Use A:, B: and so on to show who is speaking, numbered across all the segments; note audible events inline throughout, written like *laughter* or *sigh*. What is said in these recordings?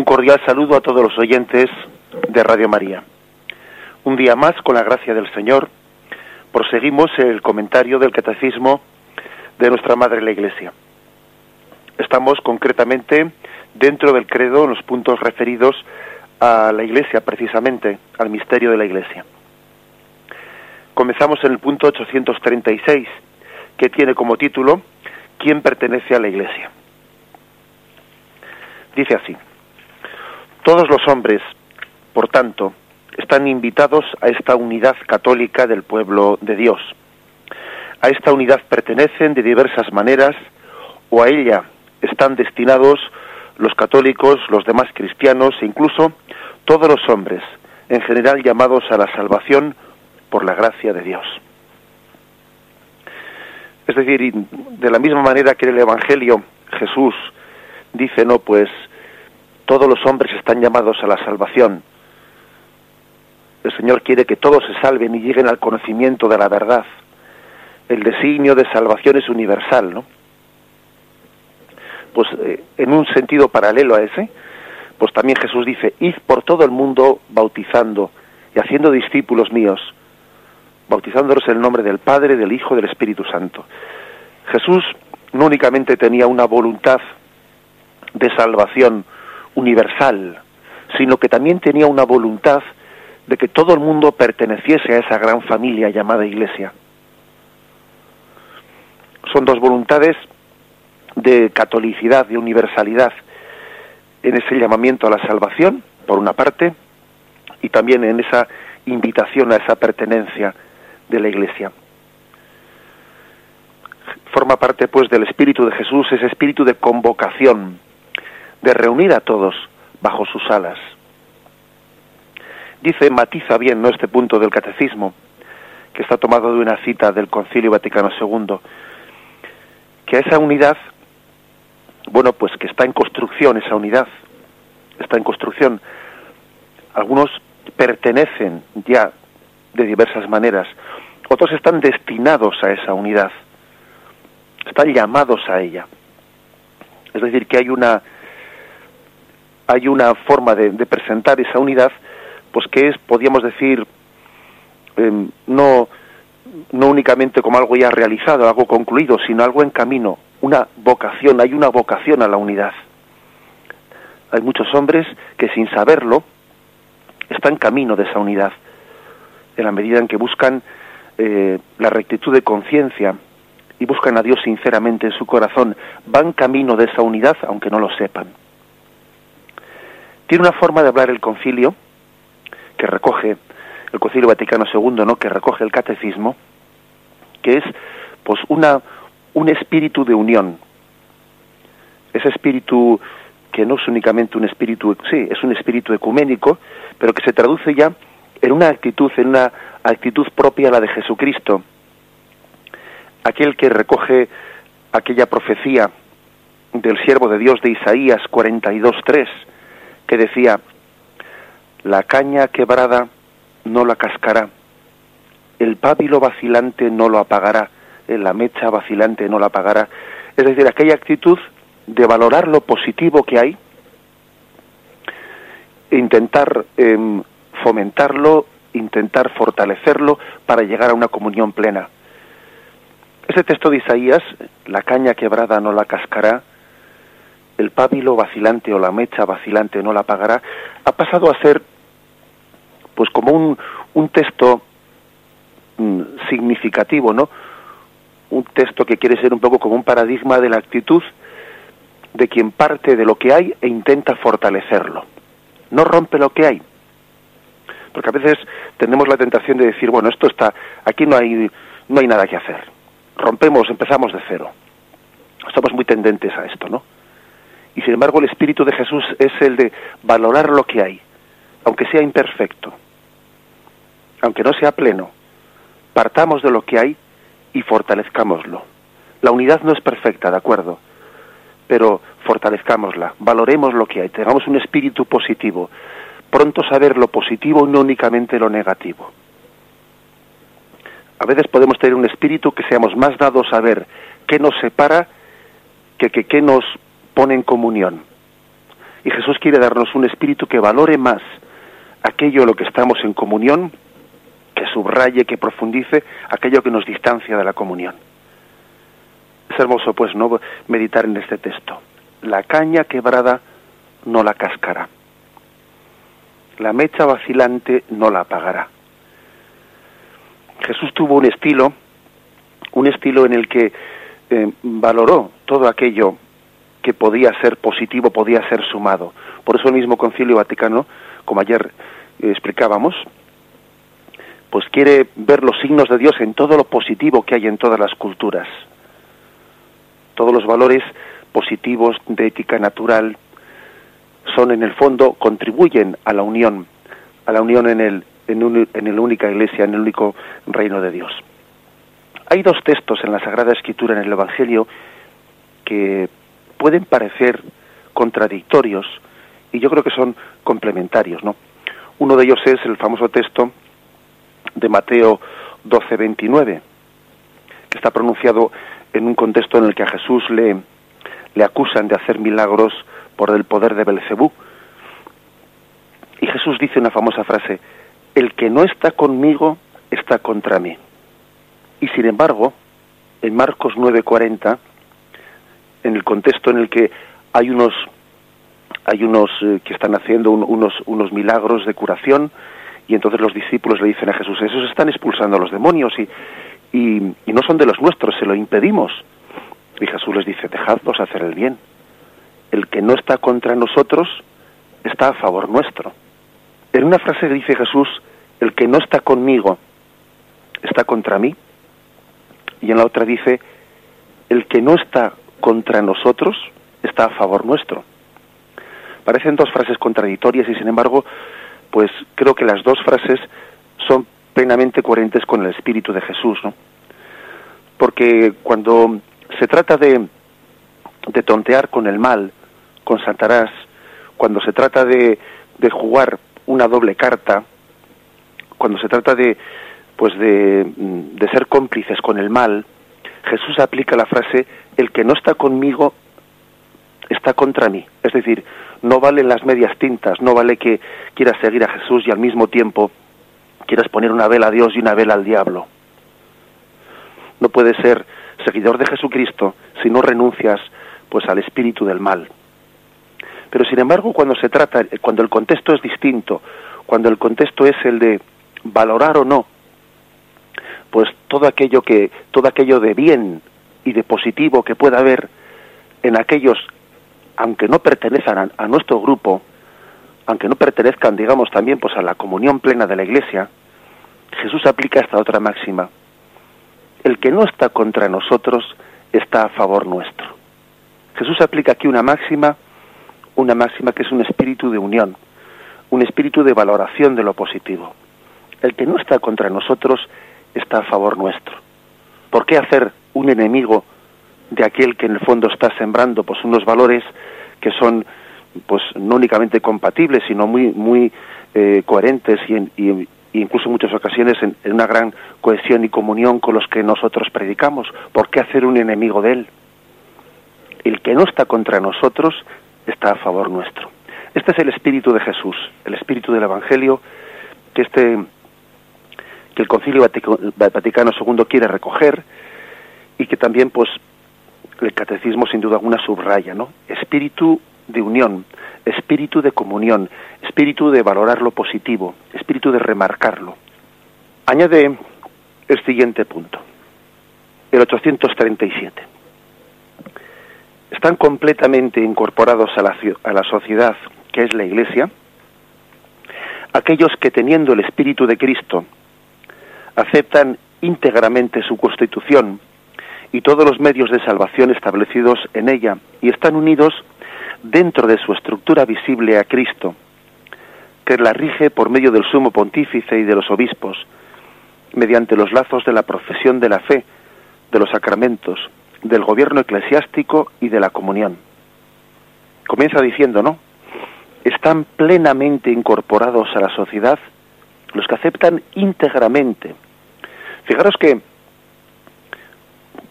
A: Un cordial saludo a todos los oyentes de Radio María. Un día más, con la gracia del Señor, proseguimos el comentario del Catecismo de nuestra Madre la Iglesia. Estamos concretamente dentro del credo en los puntos referidos a la Iglesia, precisamente, al misterio de la Iglesia. Comenzamos en el punto 836, que tiene como título ¿Quién pertenece a la Iglesia? Dice así. Todos los hombres, por tanto, están invitados a esta unidad católica del pueblo de Dios. A esta unidad pertenecen de diversas maneras o a ella están destinados los católicos, los demás cristianos e incluso todos los hombres, en general llamados a la salvación por la gracia de Dios. Es decir, de la misma manera que en el Evangelio Jesús dice, no, pues todos los hombres están llamados a la salvación. El Señor quiere que todos se salven y lleguen al conocimiento de la verdad. El designio de salvación es universal, ¿no? Pues eh, en un sentido paralelo a ese, pues también Jesús dice, id por todo el mundo bautizando y haciendo discípulos míos, bautizándolos en el nombre del Padre, del Hijo del Espíritu Santo. Jesús no únicamente tenía una voluntad de salvación, universal, sino que también tenía una voluntad de que todo el mundo perteneciese a esa gran familia llamada Iglesia. Son dos voluntades de catolicidad, de universalidad, en ese llamamiento a la salvación, por una parte, y también en esa invitación a esa pertenencia de la Iglesia. Forma parte, pues, del espíritu de Jesús, ese espíritu de convocación, de reunir a todos bajo sus alas. Dice, matiza bien ¿no? este punto del catecismo, que está tomado de una cita del Concilio Vaticano II, que esa unidad, bueno, pues que está en construcción esa unidad, está en construcción. Algunos pertenecen ya de diversas maneras, otros están destinados a esa unidad, están llamados a ella. Es decir, que hay una hay una forma de, presentar esa unidad, pues que es, podríamos decir, em, no, no únicamente como algo ya realizado, algo concluido, sino algo en camino, una vocación, hay una vocación a la unidad. Hay muchos hombres que sin saberlo están camino de esa unidad, en la medida en que buscan eh, la rectitud de conciencia y buscan a Dios sinceramente en su corazón, van camino de esa unidad aunque no lo sepan. Tiene una forma de hablar el concilio que recoge el Concilio Vaticano II, ¿no? que recoge el catecismo, que es pues una un espíritu de unión. Ese espíritu que no es únicamente un espíritu, sí, es un espíritu ecuménico, pero que se traduce ya en una actitud, en una actitud propia a la de Jesucristo. Aquel que recoge aquella profecía del siervo de Dios de Isaías 42.3, que decía, la caña quebrada no la cascará, el pábilo vacilante no lo apagará, eh, la mecha vacilante no la apagará. Es decir, aquella actitud de valorar lo positivo que hay, intentar em, fomentarlo, intentar fortalecerlo para llegar a una comunión plena. Ese texto de Isaías, la caña quebrada no la cascará, el pábilo vacilante o la mecha vacilante no la apagará, ha pasado a ser pues como un, texto mm, significativo, ¿no? Un texto que quiere ser un poco como un paradigma de la actitud de quien parte de lo que hay e intenta fortalecerlo. No rompe lo que hay. Porque a veces tenemos la tentación de decir, bueno, esto está, aquí no hay, no hay nada que hacer. Rompemos, empezamos de cero. Estamos muy tendentes a esto, ¿no? Y sin embargo el espíritu de Jesús es el de valorar lo que hay, aunque sea imperfecto, aunque no sea pleno. Partamos de lo que hay y fortalezcámoslo. La unidad no es perfecta, de acuerdo, pero fortalezcámosla, valoremos lo que hay, tengamos un espíritu positivo, pronto saber lo positivo y no únicamente lo negativo. A veces podemos tener un espíritu que seamos más dados a ver qué nos separa que qué nos pone en comunión. Y Jesús quiere darnos un espíritu que valore más aquello lo que estamos en comunión, que subraye, que profundice aquello que nos distancia de la comunión. Es hermoso, pues, no meditar en este texto. La caña quebrada no la cascará. La mecha vacilante no la apagará. Jesús tuvo un estilo, un estilo en el que eh, valoró todo aquello que podía ser positivo, podía ser sumado. Por eso el mismo Concilio Vaticano, como ayer eh, explicábamos, pues quiere ver los signos de Dios en todo lo positivo que hay en todas las culturas. Todos los valores positivos de ética natural son en el fondo contribuyen a la unión, a la unión en el en, en la única iglesia, en el único reino de Dios. Hay dos textos en la Sagrada Escritura en el Evangelio que pueden parecer contradictorios y yo creo que son complementarios, ¿no? Uno de ellos es el famoso texto de Mateo 12:29, que está pronunciado en un contexto en el que a Jesús le, le acusan de hacer milagros por el poder de Belcebú. Y Jesús dice una famosa frase, el que no está conmigo está contra mí. Y sin embargo, en Marcos 9:40, en el contexto en el que hay unos hay unos eh, que están haciendo unos unos milagros de curación y entonces los discípulos le dicen a Jesús, esos están expulsando a los demonios y, y, no son de los nuestros, se lo impedimos. Y Jesús les dice, dejadlos hacer el bien. El que no está contra nosotros está a favor nuestro. En una frase dice Jesús, el que no está conmigo está contra mí. Y en la otra dice, el que no está contra nosotros está a favor nuestro. Parecen dos frases contradictorias y sin embargo, pues creo que las dos frases son plenamente coherentes con el espíritu de Jesús, ¿no? Porque cuando se trata de, de tontear con el mal, con Satanás, cuando se trata de, de jugar una doble carta, cuando se trata de pues de, de ser cómplices con el mal, Jesús aplica la frase el que no está conmigo está contra mí. Es decir, no valen las medias tintas, no vale que quieras seguir a Jesús y al mismo tiempo quieras poner una vela a Dios y una vela al diablo. No puedes ser seguidor de Jesucristo si no renuncias pues al espíritu del mal. Pero sin embargo, cuando se trata, cuando el contexto es distinto, cuando el contexto es el de valorar o no, pues todo aquello que, todo aquello de bien y de positivo que pueda haber en aquellos, aunque no pertenezcan a, nuestro grupo, aunque no pertenezcan, digamos, también pues a la comunión plena de la Iglesia, Jesús aplica esta otra máxima. El que no está contra nosotros está a favor nuestro. Jesús aplica aquí una máxima una máxima que es un espíritu de unión, un espíritu de valoración de lo positivo. El que no está contra nosotros está a favor nuestro. ¿Por qué hacer un enemigo de aquel que en el fondo está sembrando pues unos valores que son pues no únicamente compatibles sino muy muy eh, coherentes y, y, incluso en muchas ocasiones en, en, una gran cohesión y comunión con los que nosotros predicamos ¿por qué hacer un enemigo de él? el que no está contra nosotros está a favor nuestro. Este es el espíritu de Jesús, el espíritu del Evangelio que este que el Concilio Vaticano II quiere recoger y que también pues el catecismo sin duda alguna subraya, ¿no? Espíritu de unión, espíritu de comunión, espíritu de valorar lo positivo, espíritu de remarcarlo. Añade el siguiente punto, el 837 están completamente incorporados a la, a la sociedad que es la Iglesia, aquellos que teniendo el Espíritu de Cristo aceptan íntegramente su constitución y todos los medios de salvación establecidos en ella y están unidos dentro de su estructura visible a Cristo, que la rige por medio del sumo pontífice y de los obispos, mediante los lazos de la profesión de la fe, de los sacramentos, del gobierno eclesiástico y de la comunión. Comienza diciendo, ¿no? Están plenamente incorporados a la sociedad los que aceptan íntegramente. Fijaros que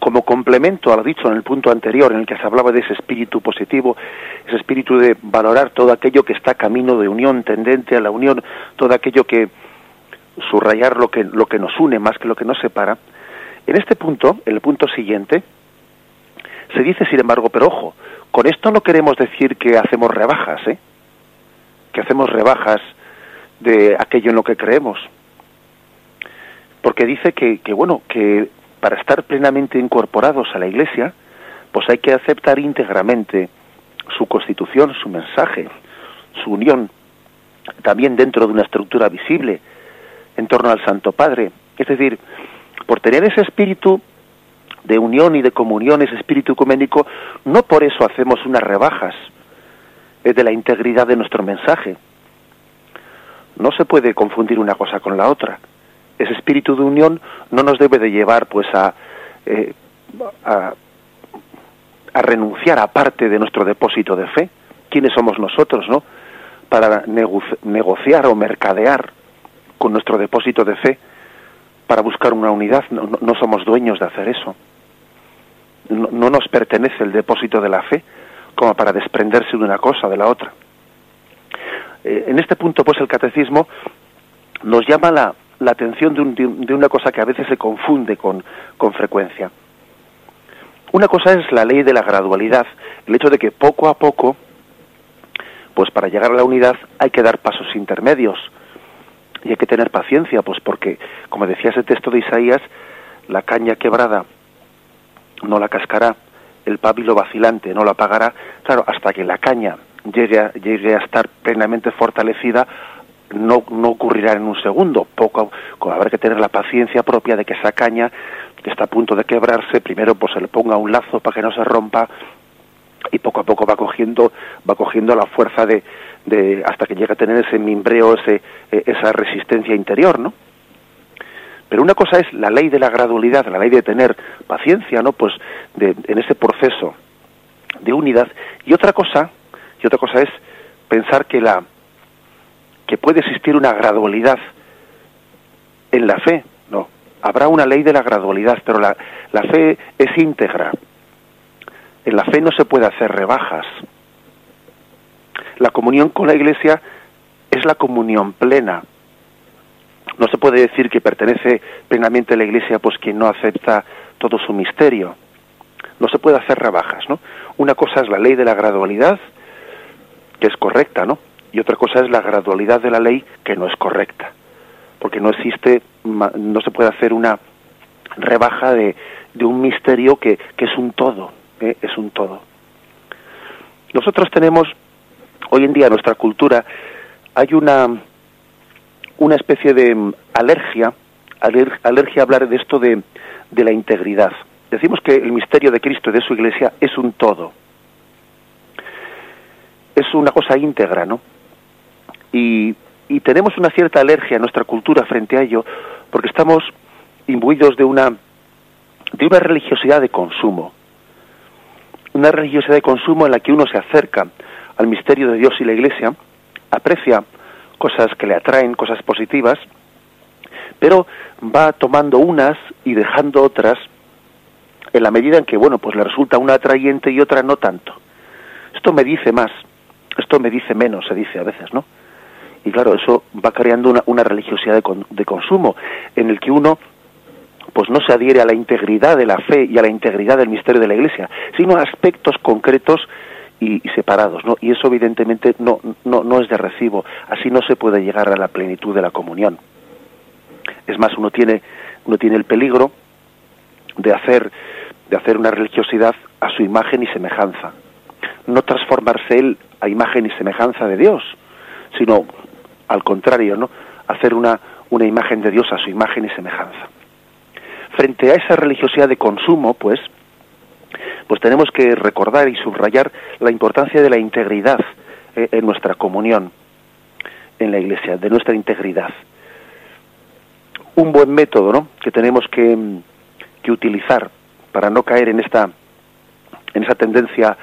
A: como complemento a lo dicho en el punto anterior, en el que se hablaba de ese espíritu positivo, ese espíritu de valorar todo aquello que está camino de unión, tendente a la unión, todo aquello que subrayar lo que, lo que nos une más que lo que nos separa, en este punto, el punto siguiente, se dice, sin embargo, pero ojo, con esto no queremos decir que hacemos rebajas, ¿eh? que hacemos rebajas de aquello en lo que creemos. Porque dice que, que, bueno, que para estar plenamente incorporados a la Iglesia, pues hay que aceptar íntegramente su constitución, su mensaje, su unión, también dentro de una estructura visible, en torno al Santo Padre. Es decir, por tener ese espíritu de unión y de comunión, ese espíritu ecuménico, no por eso hacemos unas rebajas de la integridad de nuestro mensaje. No se puede confundir una cosa con la otra. Ese espíritu de unión no nos debe de llevar pues a, eh, a, a, renunciar a parte de nuestro depósito de fe. ¿Quiénes somos nosotros, no? Para negociar o mercadear con nuestro depósito de fe para buscar una unidad. No, somos dueños de hacer eso. No, nos pertenece el depósito de la fe como para desprenderse de una cosa de la otra. Eh, en este punto, pues el catecismo nos llama la, la atención de, de, una cosa que a veces se confunde con, con frecuencia. Una cosa es la ley de la gradualidad, el hecho de que poco a poco, pues para llegar a la unidad hay que dar pasos intermedios, y hay que tener paciencia, pues porque, como decía ese texto de Isaías, la caña quebrada no la cascará, el pábilo vacilante no la apagará, claro, hasta que la caña llegue llegue a estar plenamente fortalecida, no, no ocurrirá en un segundo, poco, habrá que tener la paciencia propia de que esa caña que está a punto de quebrarse, primero pues se le ponga un lazo para que no se rompa y poco a poco va cogiendo, va cogiendo la fuerza de, de hasta que llega a tener ese mimbreo, ese, e, esa resistencia interior, ¿no? Pero una cosa es la ley de la gradualidad, la ley de tener paciencia, ¿no? Pues de, en ese proceso de unidad. Y otra cosa, y otra cosa es pensar que la que puede existir una gradualidad en la fe, no. Habrá una ley de la gradualidad, pero la, la fe es íntegra. En la fe no se puede hacer rebajas la comunión con la Iglesia es la comunión plena. No se puede decir que pertenece plenamente a la Iglesia pues quien no acepta todo su misterio. No se puede hacer rebajas, ¿no? Una cosa es la ley de la gradualidad, que es correcta, ¿no? Y otra cosa es la gradualidad de la ley que no es correcta. Porque no existe, no se puede hacer una rebaja de, de un misterio que, que es un todo, ¿eh? es un todo. Nosotros tenemos hoy en día en nuestra cultura hay una, una especie de alergia, alergia a hablar de esto de, de la integridad. Decimos que el misterio de Cristo y de su iglesia es un todo. Es una cosa íntegra, ¿no? Y, tenemos una cierta alergia en nuestra cultura frente a ello, porque estamos imbuidos de una, de una religiosidad de consumo. Una religiosidad de consumo en la que uno se acerca al misterio de Dios y la Iglesia, aprecia cosas que le atraen, cosas positivas, pero va tomando unas y dejando otras en la medida en que, bueno, pues le resulta una atrayente y otra no tanto. Esto me dice más, esto me dice menos, se dice a veces, ¿no? Y claro, eso va creando una, una religiosidad de, de consumo, en el que uno pues no se adhiere a la integridad de la fe y a la integridad del misterio de la Iglesia, sino a aspectos concretos y, separados, ¿no? Y eso evidentemente no, no, no es de recibo. Así no se puede llegar a la plenitud de la comunión. Es más, uno tiene, uno tiene el peligro de hacer, de hacer una religiosidad a su imagen y semejanza. No transformarse él a imagen y semejanza de Dios, sino al contrario, ¿no? Hacer una, una imagen de Dios a su imagen y semejanza. Frente a esa religiosidad de consumo, pues, pues tenemos que recordar y subrayar la importancia de la integridad eh, en nuestra comunión en la Iglesia, de nuestra integridad. Un buen método, ¿no? Que tenemos que, que utilizar para no caer en esta en esa tendencia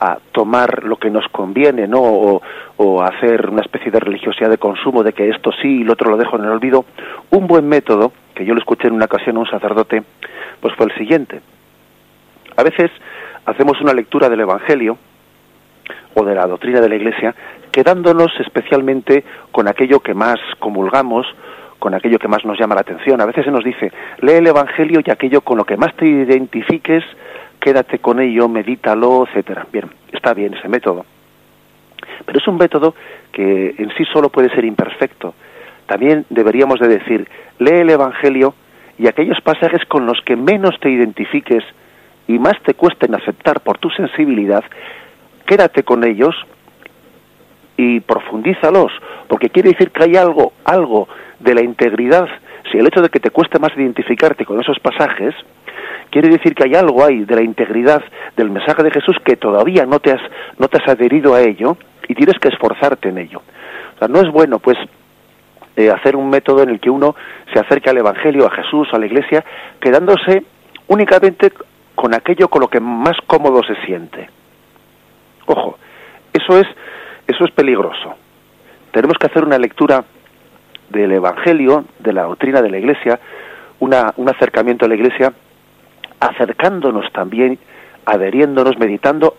A: a tomar lo que nos conviene, ¿no? O, o, hacer una especie de religiosidad de consumo, de que esto sí y lo otro lo dejo en el olvido. Un buen método, que yo lo escuché en una ocasión a un sacerdote, pues fue el siguiente A veces hacemos una lectura del Evangelio o de la doctrina de la Iglesia quedándonos especialmente con aquello que más comulgamos, con aquello que más nos llama la atención. A veces se nos dice, lee el Evangelio y aquello con lo que más te identifiques, quédate con ello, medítalo, etcétera. Bien, está bien ese método. Pero es un método que en sí solo puede ser imperfecto. También deberíamos de decir, lee el Evangelio y aquellos pasajes con los que menos te identifiques y más te cuesten aceptar por tu sensibilidad, quédate con ellos y profundízalos, porque quiere decir que hay algo, algo de la integridad, si el hecho de que te cueste más identificarte con esos pasajes, quiere decir que hay algo ahí de la integridad del mensaje de Jesús que todavía no te has, no te has adherido a ello y tienes que esforzarte en ello. No es bueno, pues, eh, hacer un método en el que uno se acerque al Evangelio, a Jesús, a la Iglesia, quedándose únicamente con aquello con lo que más cómodo se siente. Ojo, eso es, eso es peligroso. Tenemos que hacer una lectura del Evangelio, de la doctrina de la Iglesia, una, un acercamiento a la Iglesia, acercándonos también, adheriéndonos, meditando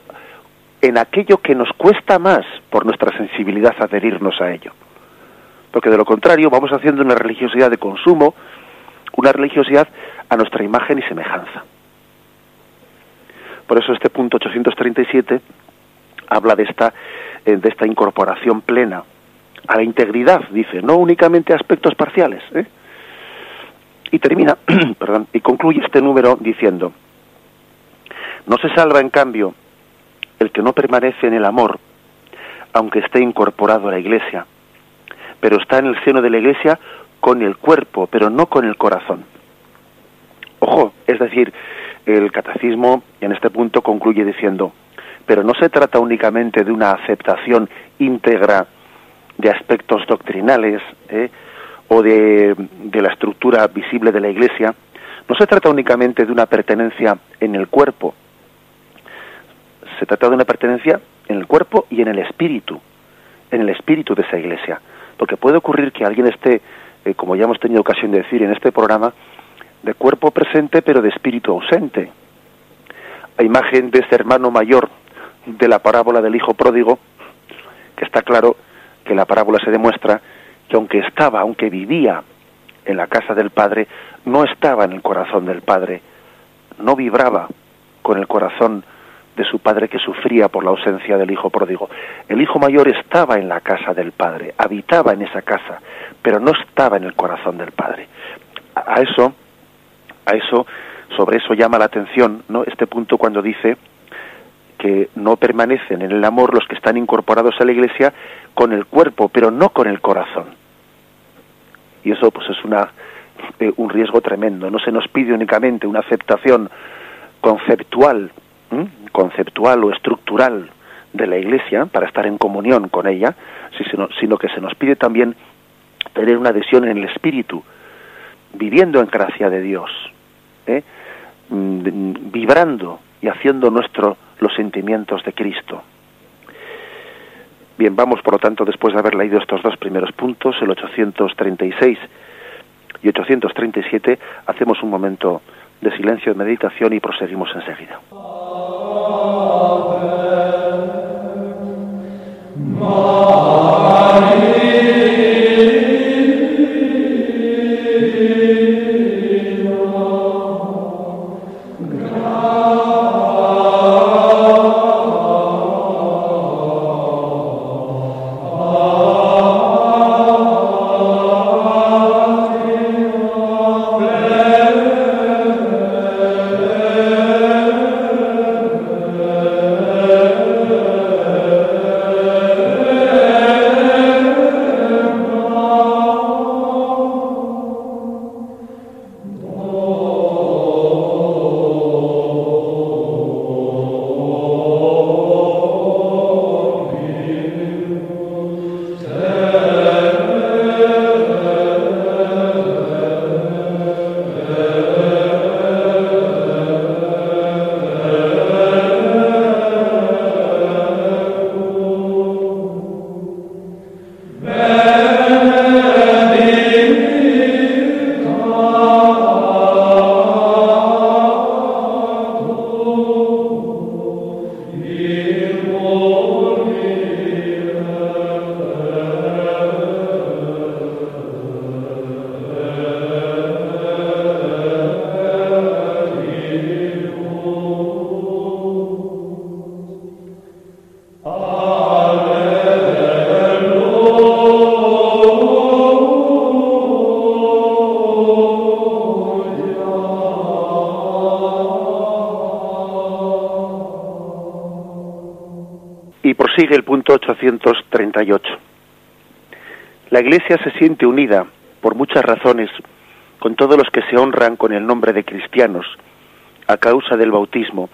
A: en aquello que nos cuesta más por nuestra sensibilidad adherirnos a ello. Porque de lo contrario vamos haciendo una religiosidad de consumo, una religiosidad a nuestra imagen y semejanza. Por eso este punto 837 habla de esta, eh, de esta incorporación plena a la integridad, dice, no únicamente aspectos parciales. ¿eh? Y termina, *clears throat* perdón, y concluye este número diciendo, no se salva en cambio el que no permanece en el amor, aunque esté incorporado a la iglesia, pero está en el seno de la iglesia con el cuerpo, pero no con el corazón. Ojo, es decir, el catecismo en este punto concluye diciendo, pero no se trata únicamente de una aceptación íntegra de aspectos doctrinales ¿eh? O de, la estructura visible de la Iglesia, no se trata únicamente de una pertenencia en el cuerpo, se trata de una pertenencia en el cuerpo y en el espíritu, en el espíritu de esa iglesia. Porque puede ocurrir que alguien esté, eh, como ya hemos tenido ocasión de decir en este programa, de cuerpo presente pero de espíritu ausente. A imagen de ese hermano mayor de la parábola del hijo pródigo, que está claro que la parábola se demuestra que aunque estaba, aunque vivía en la casa del Padre, no estaba en el corazón del Padre, no vibraba con el corazón de su padre que sufría por la ausencia del hijo pródigo. El hijo mayor estaba en la casa del padre, habitaba en esa casa, pero no estaba en el corazón del padre. A eso, a eso, sobre eso llama la atención, ¿no? Este punto cuando dice que no permanecen en el amor los que están incorporados a la iglesia con el cuerpo, pero no con el corazón. Y eso pues es una eh, un riesgo tremendo. No se nos pide únicamente una aceptación conceptual, conceptual o estructural de la iglesia para estar en comunión con ella, sino, sino que se nos pide también tener una adhesión en el espíritu, viviendo en gracia de Dios, ¿eh? mm, vibrando y haciendo nuestro los sentimientos de Cristo. Bien, vamos por lo tanto, después de haber leído estos dos primeros puntos, el 836 y 837, hacemos un momento de silencio, de meditación y proseguimos enseguida. Amen. Iglesia se siente unida, por muchas razones, con todos los que se honran con el nombre de cristianos, a causa del bautismo,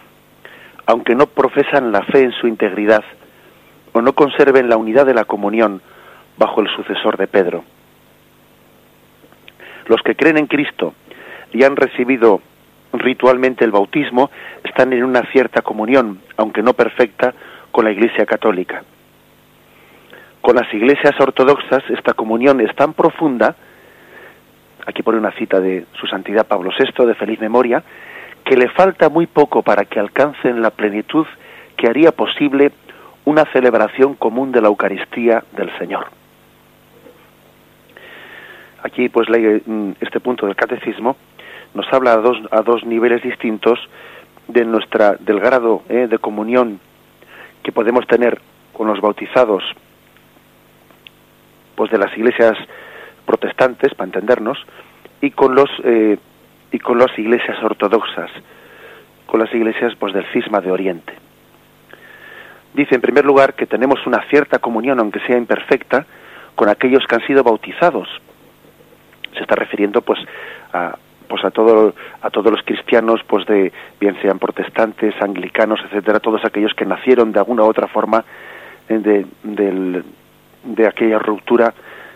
A: aunque no profesan la fe en su integridad o no conserven la unidad de la comunión bajo el sucesor de Pedro. Los que creen en Cristo y han recibido ritualmente el bautismo están en una cierta comunión, aunque no perfecta, con la Iglesia católica. Con las iglesias ortodoxas esta comunión es tan profunda, aquí pone una cita de su santidad Pablo VI de feliz memoria, que le falta muy poco para que alcancen la plenitud que haría posible una celebración común de la Eucaristía del Señor. Aquí, pues, mm, este punto del catecismo nos habla a dos, a dos niveles distintos de nuestra, del grado eh, de comunión que podemos tener con los bautizados pues de las iglesias protestantes, para entendernos, y con los eh, y con las iglesias ortodoxas, con las iglesias pues del cisma de Oriente. Dice en primer lugar que tenemos una cierta comunión, aunque sea imperfecta, con aquellos que han sido bautizados. Se está refiriendo pues a pues a todo, a todos los cristianos pues de bien sean protestantes, anglicanos, etcétera, todos aquellos que nacieron de alguna u otra forma eh, de, del, de aquella ruptura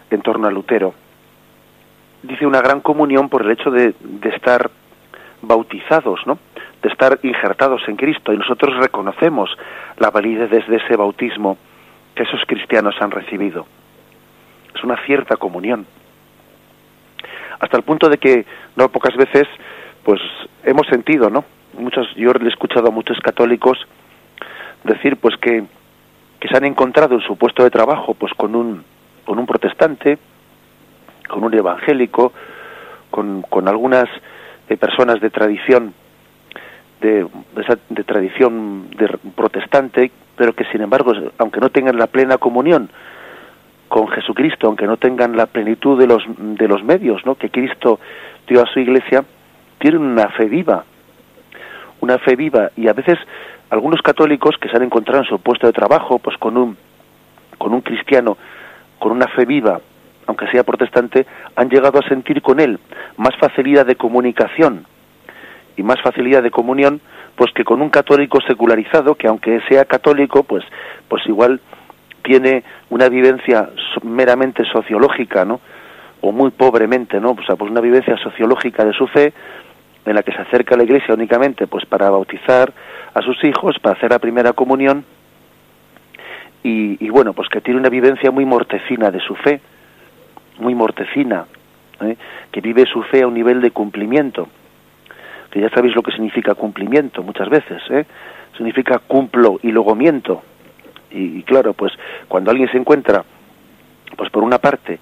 A: en torno a Lutero. Dice una gran comunión por el hecho de, estar bautizados, ¿no? de estar injertados en Cristo y nosotros reconocemos la validez de ese bautismo que esos cristianos han recibido. Es una cierta comunión. Hasta el punto de que no pocas veces pues hemos sentido, ¿no? Muchos yo he escuchado a muchos católicos decir pues que que se han encontrado en su puesto de trabajo pues con un con un protestante, con un evangélico, con, con algunas personas de tradición de, de, tradición de protestante, pero que sin embargo, aunque no tengan la plena comunión con Jesucristo, aunque no tengan la plenitud de los de los medios, ¿no? que Cristo dio a su iglesia, tienen una fe viva, una fe viva y a veces algunos católicos que se han encontrado en su puesto de trabajo, pues con un, con un cristiano, con una fe viva, aunque sea protestante, han llegado a sentir con él más facilidad de comunicación y más facilidad de comunión, pues que con un católico secularizado, que aunque sea católico, pues, pues igual tiene una vivencia meramente sociológica, ¿no? O muy pobremente, ¿no? O sea, pues una vivencia sociológica de su fe, en la que se acerca a la iglesia únicamente pues para bautizar a sus hijos, para hacer la primera comunión y, bueno, pues que tiene una vivencia muy mortecina de su fe, muy mortecina, ¿eh? que vive su fe a un nivel de cumplimiento, que ya sabéis lo que significa cumplimiento muchas veces, ¿eh? significa cumplo y luego miento. Y, y claro, pues cuando alguien se encuentra, pues por una parte,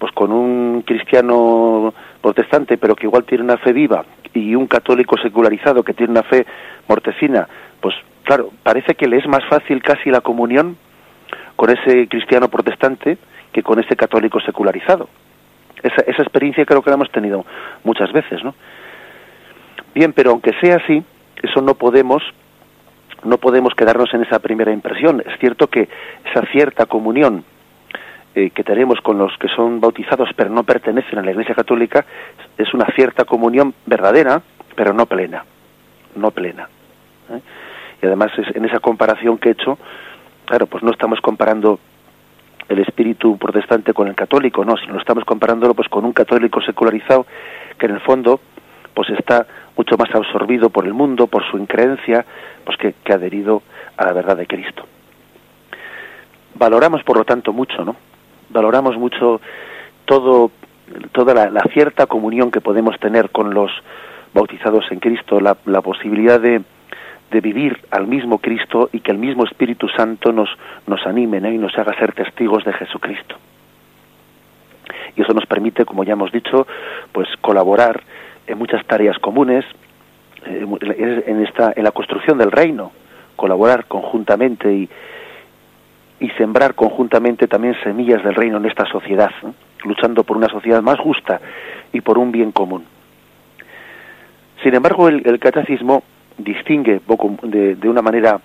A: pues con un cristiano protestante, pero que igual tiene una fe viva, y un católico secularizado que tiene una fe mortecina, pues claro, parece que le es más fácil casi la comunión con ese cristiano protestante que con ese católico secularizado. Esa, esa experiencia creo que la hemos tenido muchas veces, ¿no? Bien, pero aunque sea así, eso no podemos no podemos quedarnos en esa primera impresión. Es cierto que esa cierta comunión eh, que tenemos con los que son bautizados pero no pertenecen a la Iglesia Católica es una cierta comunión verdadera, pero no plena, no plena. ¿eh? Y además es, en esa comparación que he hecho, claro, pues no estamos comparando el espíritu protestante con el católico, no, sino estamos comparándolo pues con un católico secularizado que en el fondo pues está mucho más absorbido por el mundo, por su increencia, pues que, que adherido a la verdad de Cristo. Valoramos por lo tanto mucho, ¿no? Valoramos mucho todo toda la, cierta comunión que podemos tener con los bautizados en Cristo, la, posibilidad de, de, vivir al mismo Cristo y que el mismo Espíritu Santo nos, nos anime y nos haga ser testigos de Jesucristo. Y eso nos permite, como ya hemos dicho, pues colaborar en muchas tareas comunes, eh, en, esta, en la construcción del reino, colaborar conjuntamente y, y sembrar conjuntamente también semillas del reino en esta sociedad, luchando por una sociedad más justa y por un bien común. Sin embargo, el, catecismo distingue de, una manera,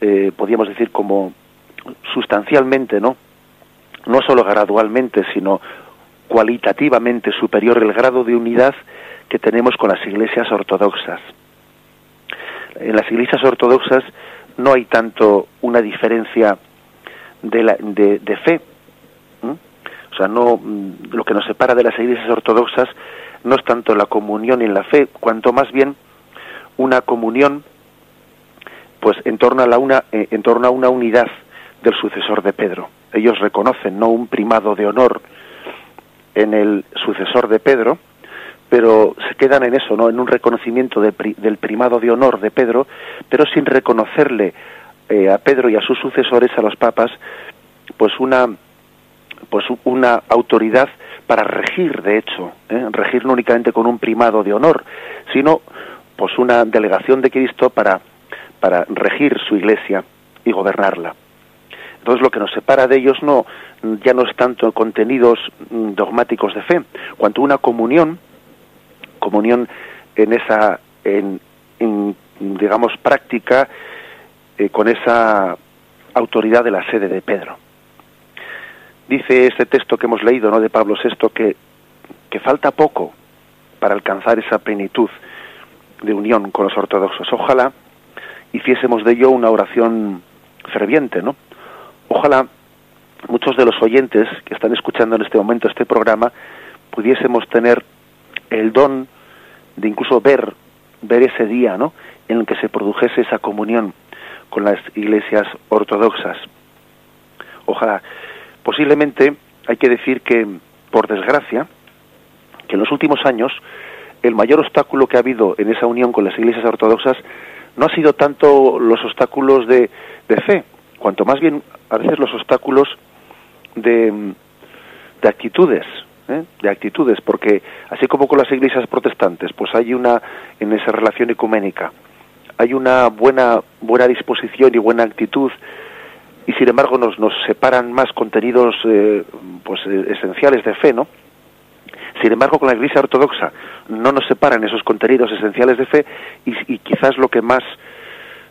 A: eh, podríamos decir, como sustancialmente, ¿no? No solo gradualmente, sino cualitativamente superior el grado de unidad que tenemos con las iglesias ortodoxas. En las iglesias ortodoxas no hay tanto una diferencia de, la, de, fe. O sea, no, mm, lo que nos separa de las iglesias ortodoxas no es tanto la comunión en la fe, cuanto más bien una comunión pues en torno a la una eh, en torno a una unidad del sucesor de Pedro. Ellos reconocen no un primado de honor en el sucesor de Pedro, pero se quedan en eso, ¿no? En un reconocimiento del primado de honor de Pedro, pero sin reconocerle eh, a Pedro y a sus sucesores, a los papas, pues una pues una autoridad para regir, de hecho, ¿eh? regir no únicamente con un primado de honor, sino pues una delegación de Cristo para para regir su iglesia y gobernarla. Entonces lo que nos separa de ellos no ya no es tanto contenidos mm, dogmáticos de fe, cuanto una comunión, comunión en esa, en, digamos, práctica eh, con esa autoridad de la sede de Pedro. Dice este texto que hemos leído, ¿no? de Pablo VI, que, que falta poco para alcanzar esa plenitud de unión con los ortodoxos. Ojalá hiciésemos de ello una oración ferviente, ¿no? Ojalá muchos de los oyentes que están escuchando en este momento este programa pudiésemos tener el don de incluso ver ver ese día, ¿no? En el que se produjese esa comunión con las iglesias ortodoxas. Ojalá. Posiblemente hay que decir que, por desgracia, que en los últimos años el mayor obstáculo que ha habido en esa unión con las iglesias ortodoxas no ha sido tanto los obstáculos de, de fe, cuanto más bien a veces los obstáculos de, de actitudes, ¿eh? de actitudes, porque así como con las iglesias protestantes, pues hay una en esa relación ecuménica, hay una buena buena disposición y buena actitud y sin embargo nos nos separan más contenidos eh, pues eh, esenciales de fe, ¿no? Sin embargo, con la Iglesia Ortodoxa no nos separan esos contenidos esenciales de fe y, y quizás lo que más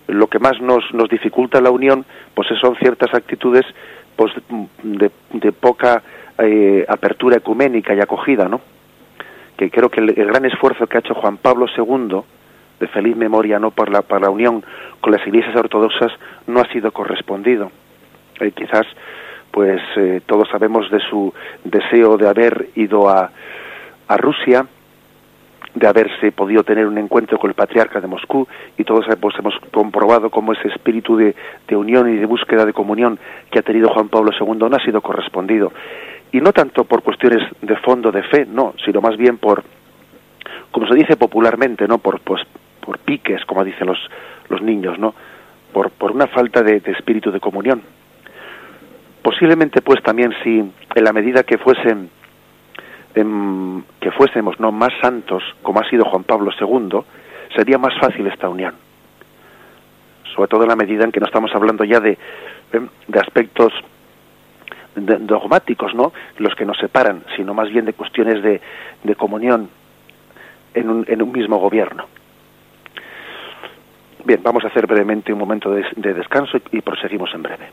A: lo que más nos, nos dificulta la unión pues son ciertas actitudes pues de, de poca eh, apertura ecuménica y acogida, ¿no? Que creo que el, gran esfuerzo que ha hecho Juan Pablo II de feliz memoria, no por la para la unión con las iglesias ortodoxas no ha sido correspondido. Eh, quizás pues eh, todos sabemos de su deseo de haber ido a, a Rusia de haberse podido tener un encuentro con el patriarca de Moscú y todos pues, hemos comprobado cómo ese espíritu de, de, unión y de búsqueda de comunión que ha tenido Juan Pablo II no ha sido correspondido. Y no tanto por cuestiones de fondo de fe, no, sino más bien por, como se dice popularmente, no por, pues, por piques, como dicen los, los niños, no, por, por una falta de, espíritu de comunión. Posiblemente, pues también si en la medida que fuesen que fuésemos no más santos como ha sido Juan Pablo II sería más fácil esta unión. Sobre todo en la medida en que no estamos hablando ya de, de aspectos dogmáticos no los que nos separan sino más bien de cuestiones de, de comunión en un, en un mismo gobierno Bien, vamos a hacer brevemente un momento de, descanso y, proseguimos en breve.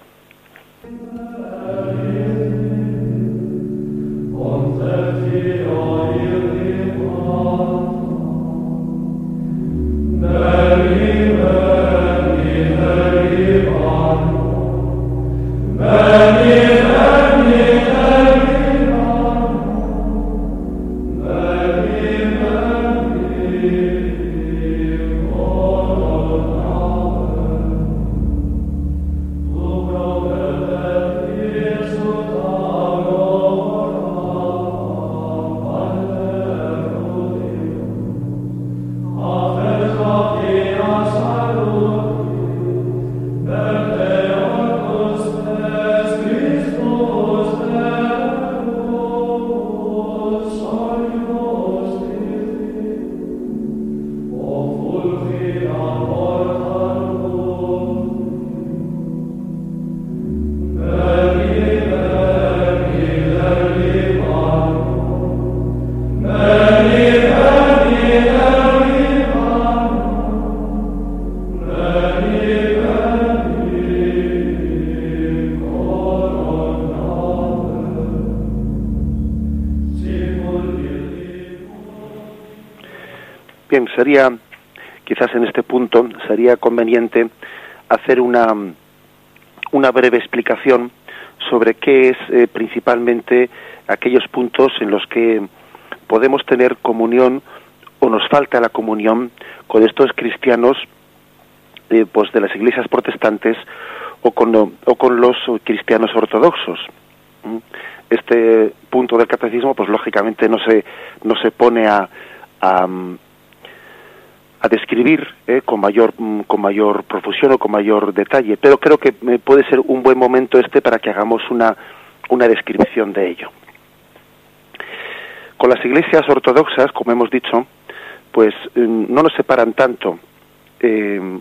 A: Quizás en este punto, sería conveniente hacer una, una breve explicación sobre qué es eh, principalmente aquellos puntos en los que podemos tener comunión o nos falta la comunión con estos cristianos eh, pues de las iglesias protestantes o con, o con los cristianos ortodoxos. Este punto del catecismo, pues lógicamente no se, no se pone a, a, a describir eh, con mayor con mayor profusión o con mayor detalle, pero creo que puede ser un buen momento este para que hagamos una, una descripción de ello. Con las iglesias ortodoxas, como hemos dicho, pues mm, no nos separan tanto eh,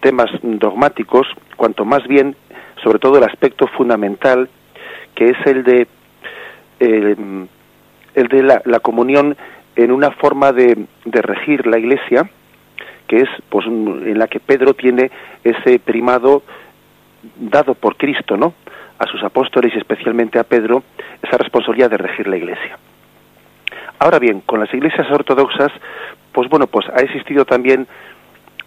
A: temas dogmáticos, cuanto más bien, sobre todo el aspecto fundamental, que es el de eh, el de la, comunión en una forma de, de, regir la Iglesia, que es pues en la que Pedro tiene ese primado dado por Cristo, ¿no? A sus apóstoles y especialmente a Pedro esa responsabilidad de regir la Iglesia. Ahora bien, con las iglesias ortodoxas, pues bueno, pues ha existido también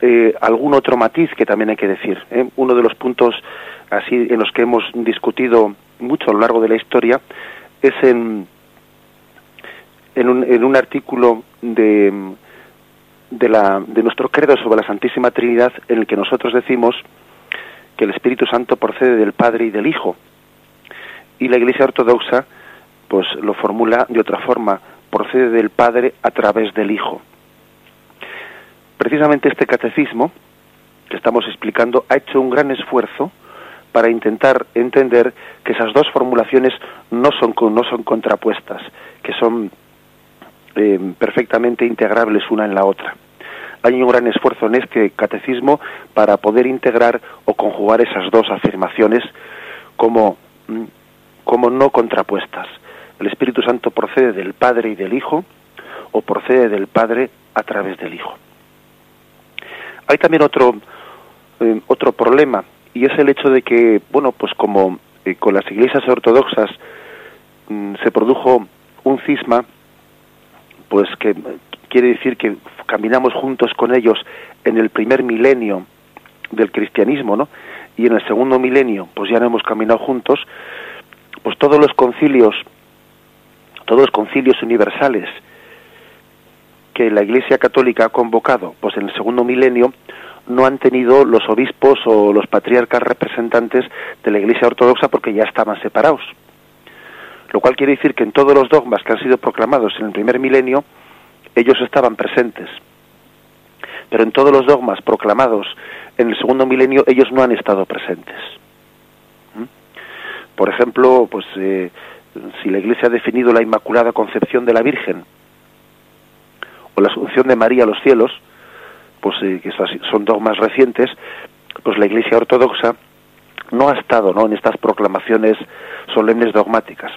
A: eh, algún otro matiz que también hay que decir. ¿eh? Uno de los puntos así en los que hemos discutido mucho a lo largo de la historia es en, en, un, artículo de, de, la, de nuestro credo sobre la Santísima Trinidad en el que nosotros decimos que el Espíritu Santo procede del Padre y del Hijo. Y la Iglesia Ortodoxa pues lo formula de otra forma, procede del Padre a través del Hijo. Precisamente este catecismo que estamos explicando ha hecho un gran esfuerzo para intentar entender que esas dos formulaciones no son, no son contrapuestas, que son eh, perfectamente integrables una en la otra. Hay un gran esfuerzo en este catecismo para poder integrar o conjugar esas dos afirmaciones como, mm, como no contrapuestas. El Espíritu Santo procede del Padre y del Hijo o procede del Padre a través del Hijo. Hay también otro, eh, otro problema y es el hecho de que, bueno, pues como eh, con las iglesias ortodoxas mm, se produjo un cisma, pues que quiere decir que caminamos juntos con ellos en el primer milenio del cristianismo, ¿no? Y en el segundo milenio, pues ya no hemos caminado juntos, pues todos los concilios todos los concilios universales que la Iglesia Católica ha convocado, pues en el segundo milenio, no han tenido los obispos o los patriarcas representantes de la Iglesia Ortodoxa porque ya estaban separados. Lo cual quiere decir que en todos los dogmas que han sido proclamados en el primer milenio, ellos estaban presentes. Pero en todos los dogmas proclamados en el segundo milenio, ellos no han estado presentes. ¿Mm? Por ejemplo, pues eh, si la Iglesia ha definido la Inmaculada Concepción de la Virgen o la Asunción de María a los cielos, pues eh, que son dogmas recientes, pues la Iglesia Ortodoxa no ha estado ¿no? en estas proclamaciones solemnes dogmáticas.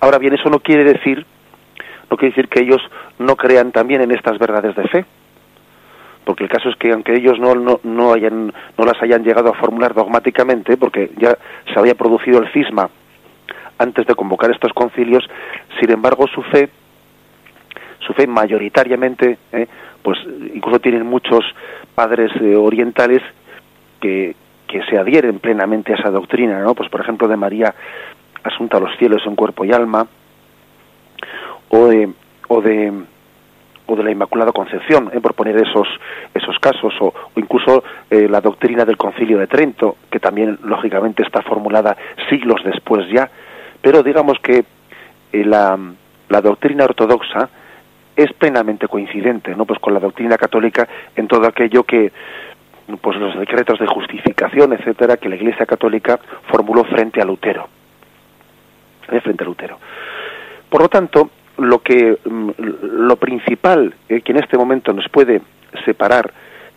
A: Ahora bien, eso no quiere decir no quiere decir que ellos no crean también en estas verdades de fe, porque el caso es que aunque ellos no, no, no, hayan, no las hayan llegado a formular dogmáticamente, porque ya se había producido el cisma antes de convocar estos concilios, sin embargo su fe, su fe mayoritariamente, eh, pues incluso tienen muchos padres eh, orientales que, que se adhieren plenamente a esa doctrina, ¿no? Pues por ejemplo de María asunta a los cielos en cuerpo y alma, o de, o de o de la Inmaculada Concepción, eh, por poner esos, esos casos, o, incluso la doctrina del Concilio de Trento, que también lógicamente está formulada siglos después ya, pero digamos que eh, la, la doctrina ortodoxa es plenamente coincidente ¿no? pues con la doctrina católica en todo aquello que pues los decretos de justificación etcétera que la Iglesia católica formuló frente a Lutero frente a Lutero por lo tanto lo que mm, lo principal eh, que en este momento nos puede separar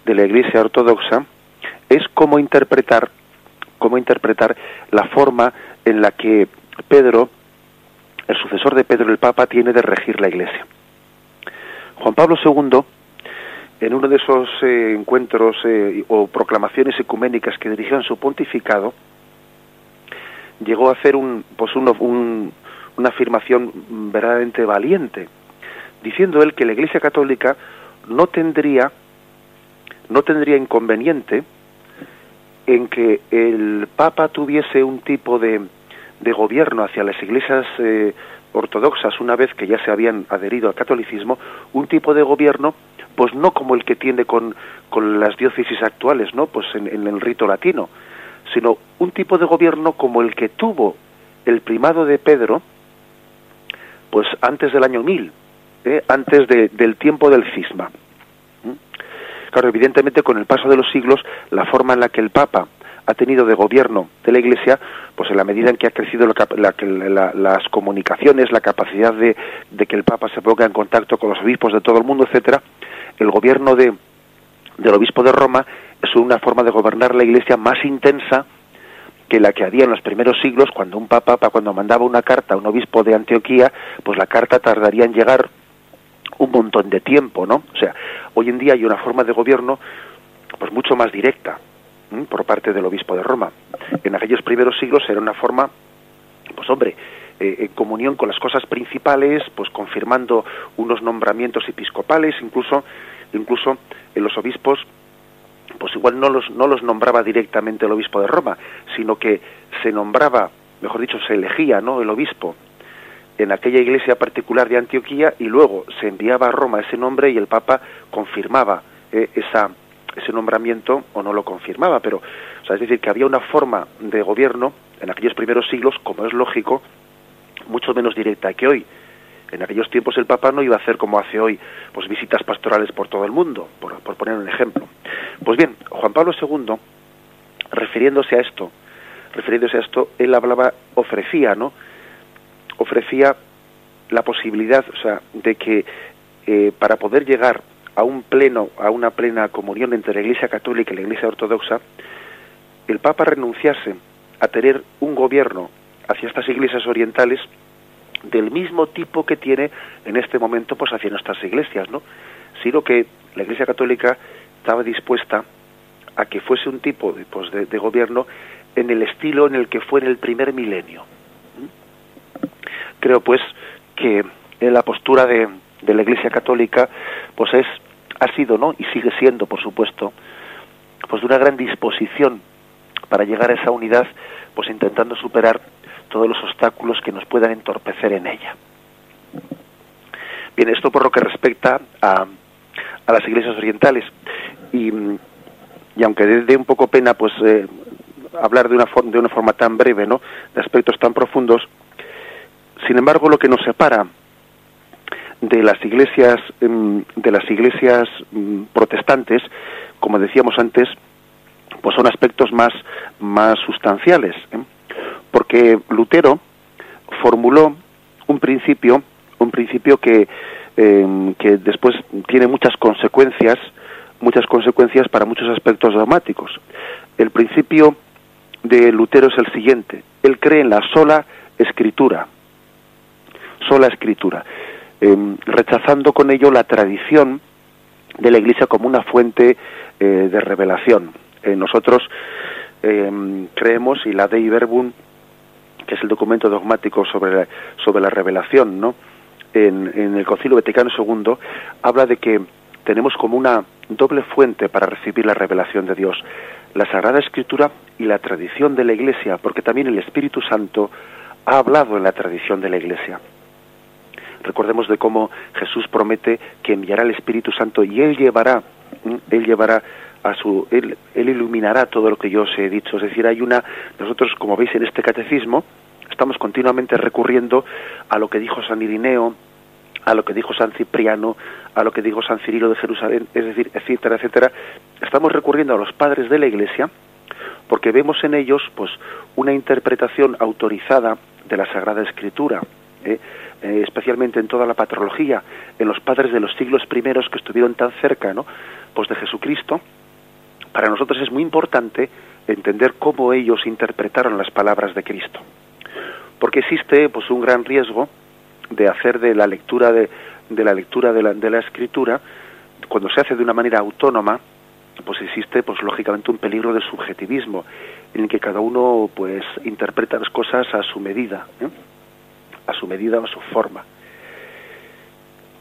A: de la Iglesia ortodoxa es cómo interpretar cómo interpretar la forma en la que Pedro, el sucesor de Pedro el Papa, tiene de regir la Iglesia. Juan Pablo II, en uno de esos eh, encuentros eh, o proclamaciones ecuménicas que dirigió en su pontificado, llegó a hacer un, pues una afirmación verdaderamente valiente, diciendo él que la Iglesia Católica no tendría no tendría inconveniente en que el Papa tuviese un tipo de, de gobierno hacia las iglesias eh, ortodoxas una vez que ya se habían adherido al catolicismo, un tipo de gobierno pues no como el que tiene con, con las diócesis actuales, ¿no? Pues en, el rito latino, sino un tipo de gobierno como el que tuvo el primado de Pedro, pues antes del año 1000, ¿eh? antes del tiempo del cisma. Claro, evidentemente con el paso de los siglos, la forma en la que el Papa ha tenido de gobierno de la Iglesia, pues en la medida en que ha crecido las comunicaciones, la capacidad de, de, que el Papa se ponga en contacto con los obispos de todo el mundo, etcétera, el gobierno de, del obispo de Roma es una forma de gobernar la Iglesia más intensa que la que había en los primeros siglos, cuando un papa, cuando mandaba una carta a un obispo de Antioquía, pues la carta tardaría en llegar un montón de tiempo, ¿no? O sea, hoy en día hay una forma de gobierno pues mucho más directa por parte del obispo de Roma. En aquellos primeros siglos era una forma, pues hombre, eh, en comunión con las cosas principales, pues confirmando unos nombramientos episcopales, incluso, incluso en los obispos, pues igual no los, no los nombraba directamente el obispo de Roma, sino que se nombraba, mejor dicho, se elegía, ¿no? El obispo en aquella iglesia particular de Antioquía y luego se enviaba a Roma ese nombre y el Papa confirmaba eh, esa, ese nombramiento o no lo confirmaba, pero o sea, es decir, que había una forma de gobierno en aquellos primeros siglos, como es lógico, mucho menos directa que hoy. En aquellos tiempos el Papa no iba a hacer como hace hoy, pues visitas pastorales por todo el mundo, por, poner un ejemplo. Pues bien, Juan Pablo II, refiriéndose a esto, refiriéndose a esto, él hablaba, ofrecía, ¿no? Ofrecía la posibilidad, o sea, de que eh, para poder llegar a un pleno, a una plena comunión entre la Iglesia Católica y la Iglesia Ortodoxa, el Papa renunciase a tener un gobierno hacia estas iglesias orientales del mismo tipo que tiene en este momento pues hacia nuestras iglesias, ¿no? Sino que la Iglesia Católica estaba dispuesta a que fuese un tipo de, pues, de, gobierno en el estilo en el que fue en el primer milenio. Creo pues que en la postura de, de la Iglesia Católica pues es ha sido no y sigue siendo por supuesto pues de una gran disposición para llegar a esa unidad pues intentando superar todos los obstáculos que nos puedan entorpecer en ella. Bien, esto por lo que respecta a, a las iglesias orientales. Y, y aunque dé un poco pena pues eh, hablar de una, forma, de una forma tan breve, ¿no? de aspectos tan profundos, sin embargo lo que nos separa de las iglesias em, de las iglesias mm, protestantes, como decíamos antes, pues son aspectos más más sustanciales. ¿eh? Porque Lutero formuló un principio, un principio que, em, que después tiene muchas consecuencias, muchas consecuencias para muchos aspectos dramáticos. El principio de Lutero es el siguiente: él cree en la sola escritura, sola escritura, em, rechazando con ello la tradición de la Iglesia como una fuente eh, de revelación. Eh, nosotros em, creemos y la Dei Verbum que es el documento dogmático sobre la, sobre la revelación, ¿no? En, en el Concilio Vaticano II habla de que tenemos como una doble fuente para recibir la revelación de Dios, la Sagrada Escritura y la tradición de la Iglesia, porque también el Espíritu Santo ha hablado en la tradición de la Iglesia. Recordemos de cómo Jesús promete que enviará el Espíritu Santo y él llevará, él llevará a su él, iluminará todo lo que yo os he dicho es decir hay una nosotros como veis en este catecismo estamos continuamente recurriendo a lo que dijo San Irineo a lo que dijo San Cipriano a lo que dijo San Cirilo de Jerusalén es decir etcétera etcétera estamos recurriendo a los padres de la Iglesia porque vemos en ellos pues una interpretación autorizada de la Sagrada Escritura ¿eh? Eh, especialmente en toda la patrología en los padres de los siglos primeros que estuvieron tan cerca ¿no? pues de Jesucristo para nosotros es muy importante entender cómo ellos interpretaron las palabras de Cristo. Porque existe pues un gran riesgo de hacer de la lectura de, de la lectura de la, de la escritura cuando se hace de una manera autónoma pues existe pues lógicamente un peligro de subjetivismo en el que cada uno pues interpreta las cosas a su medida ¿eh? a su medida o a su forma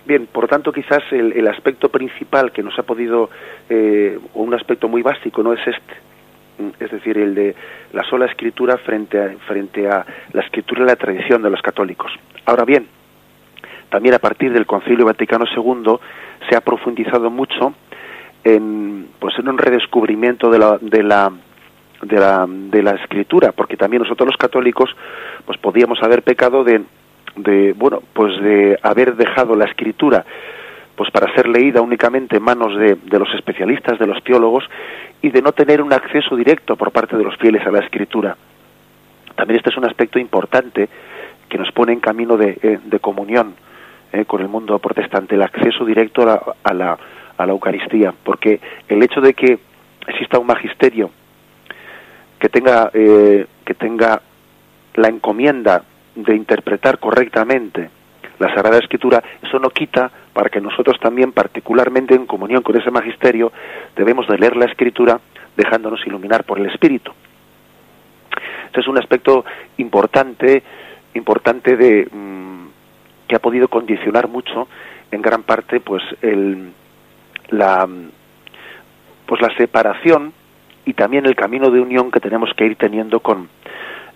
A: Bien, por tanto, quizás el, aspecto principal que nos ha podido, eh, o un aspecto muy básico, no es este, mm, es decir, el de la sola escritura frente a, frente a la escritura y la tradición de los católicos. Ahora bien, también a partir del Concilio Vaticano II se ha profundizado mucho en, pues en un redescubrimiento de la, de la de la, de la escritura, porque también nosotros los católicos pues podíamos haber pecado de de bueno pues de haber dejado la escritura pues para ser leída únicamente en manos de, de, los especialistas, de los teólogos, y de no tener un acceso directo por parte de los fieles a la escritura. También este es un aspecto importante que nos pone en camino de, eh, de comunión eh, con el mundo protestante, el acceso directo a la, a la, a la Eucaristía, porque el hecho de que exista un magisterio que tenga, eh, que tenga la encomienda de interpretar correctamente la Sagrada Escritura, eso no quita para que nosotros también, particularmente en comunión con ese magisterio, debemos de leer la Escritura dejándonos iluminar por el Espíritu. Este es un aspecto importante, importante de mm, que ha podido condicionar mucho, en gran parte, pues el, la pues la separación y también el camino de unión que tenemos que ir teniendo con,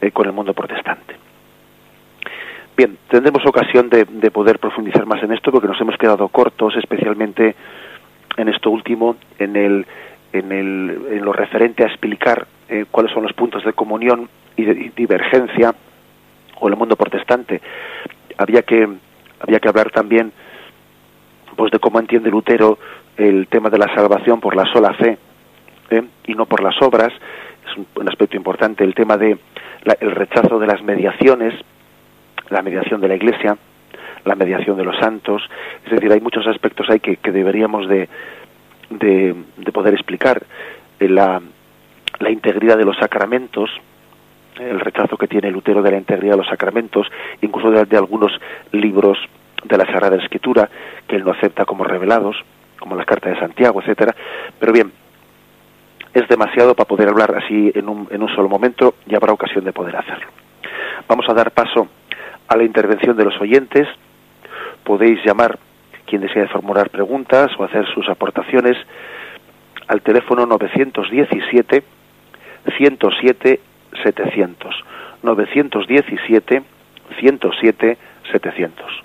A: eh, con el mundo protestante. Bien, tendremos ocasión de, poder profundizar más en esto porque nos hemos quedado cortos, especialmente en esto último, en, el, en, el, en lo referente a explicar eh, cuáles son los puntos de comunión y de divergencia con el mundo protestante. Había que, había hablar también pues de cómo entiende Lutero el tema de la salvación por la sola fe ¿eh? y no por las obras. Es un, aspecto importante el tema de el rechazo de las mediaciones la mediación de la Iglesia, la mediación de los santos, es decir, hay muchos aspectos ahí que, deberíamos de, de, poder explicar. Eh, la, integridad de los sacramentos, el rechazo que tiene Lutero de la integridad de los sacramentos, incluso de, algunos libros de la Sagrada Escritura que él no acepta como revelados, como la Carta de Santiago, etcétera. Pero bien, es demasiado para poder hablar así en un, en un solo momento y habrá ocasión de poder hacerlo. Vamos a dar paso a la intervención de los oyentes. Podéis llamar quien desee formular preguntas o hacer sus aportaciones al teléfono 917 107 700 917 107 700.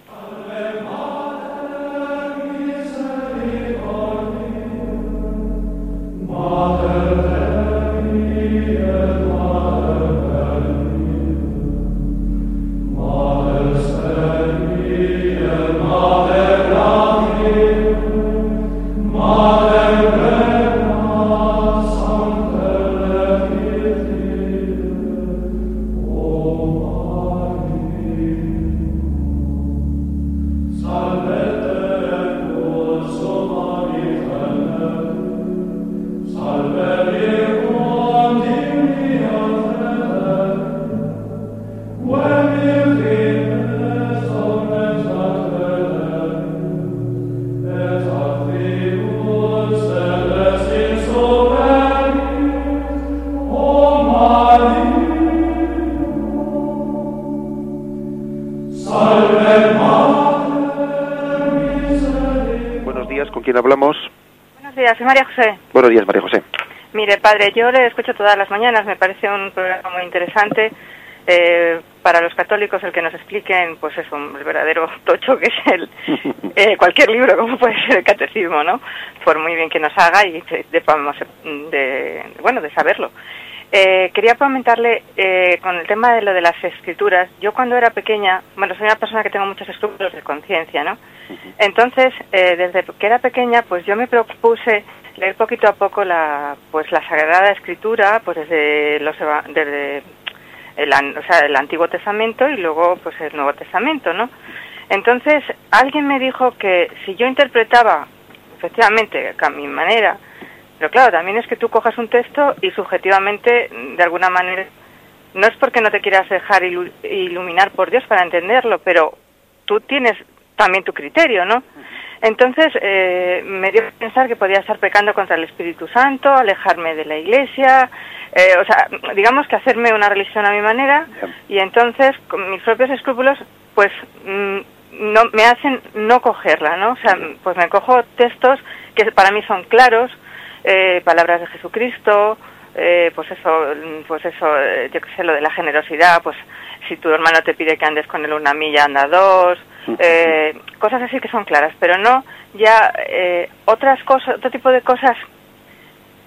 A: Buenos días, María José.
B: Mire, padre, yo le escucho todas las mañanas, me parece un programa muy interesante. Eh, para los católicos el que nos expliquen pues es un verdadero *laughs* tocho que es el *laughs* eh, cualquier libro como puede ser el catecismo no por muy bien que nos haga y de, de, bueno de saberlo eh, quería comentarle eh, con el tema de lo de las escrituras. Yo cuando era pequeña bueno soy una persona que tengo muchos escrúpulos de conciencia no entonces desde que era pequeña pues yo me propuse leer poquito a poco la pues la sagrada escritura pues desde los desde el, o sea, el Antiguo Testamento y luego pues el Nuevo Testamento no entonces alguien me dijo que si yo interpretaba efectivamente a mi manera pero claro también es que tú cojas un texto y subjetivamente de alguna manera no es porque no te quieras dejar iluminar por Dios para entenderlo pero tú tienes también tu criterio no entonces eh, me dio a pensar que podía estar pecando contra el Espíritu Santo, alejarme de la Iglesia, eh, o sea, digamos que hacerme una religión a mi manera y entonces con mis propios escrúpulos, pues mm, no me hacen no cogerla, ¿no? O sea, pues me cojo textos que para mí son claros, eh, palabras de Jesucristo, eh, pues eso, pues eso, eh, yo qué sé, lo de la generosidad, pues si tu hermano te pide que andes con él una milla, anda dos, eh, cosas así que son claras, pero no ya eh, otras cosas, otro tipo de cosas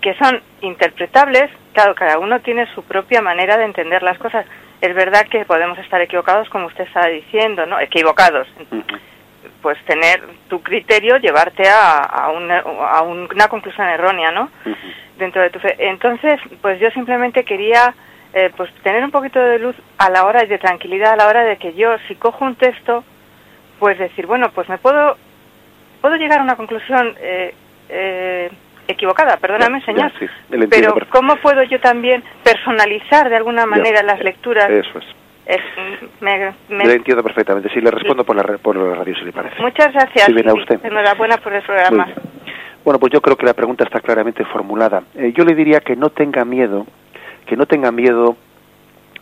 B: que son interpretables, claro, cada uno tiene su propia manera de entender las cosas. Es verdad que podemos estar equivocados, como usted está diciendo, ¿no? Equivocados. Pues tener tu criterio, llevarte a, a, una, a una conclusión errónea, ¿no? Dentro de tu fe. Entonces, pues yo simplemente quería eh, pues tener un poquito de luz a la hora y de tranquilidad a la hora de que yo, si cojo un texto, pues decir, bueno, pues me puedo, puedo llegar a una conclusión eh, eh, equivocada, perdóname, señor,
A: sí,
B: pero ¿cómo puedo yo también personalizar de alguna manera
A: ya,
B: las lecturas?
A: Eso es.
B: Es, me, me...
A: Le entiendo perfectamente. Sí, le respondo por la, por la radio, si le parece.
B: Muchas gracias.
A: Sí, viene a usted.
B: Enhorabuena por el programa.
A: Bueno, pues yo creo que la pregunta está claramente formulada. Eh, yo le diría que no tenga miedo, que no tenga miedo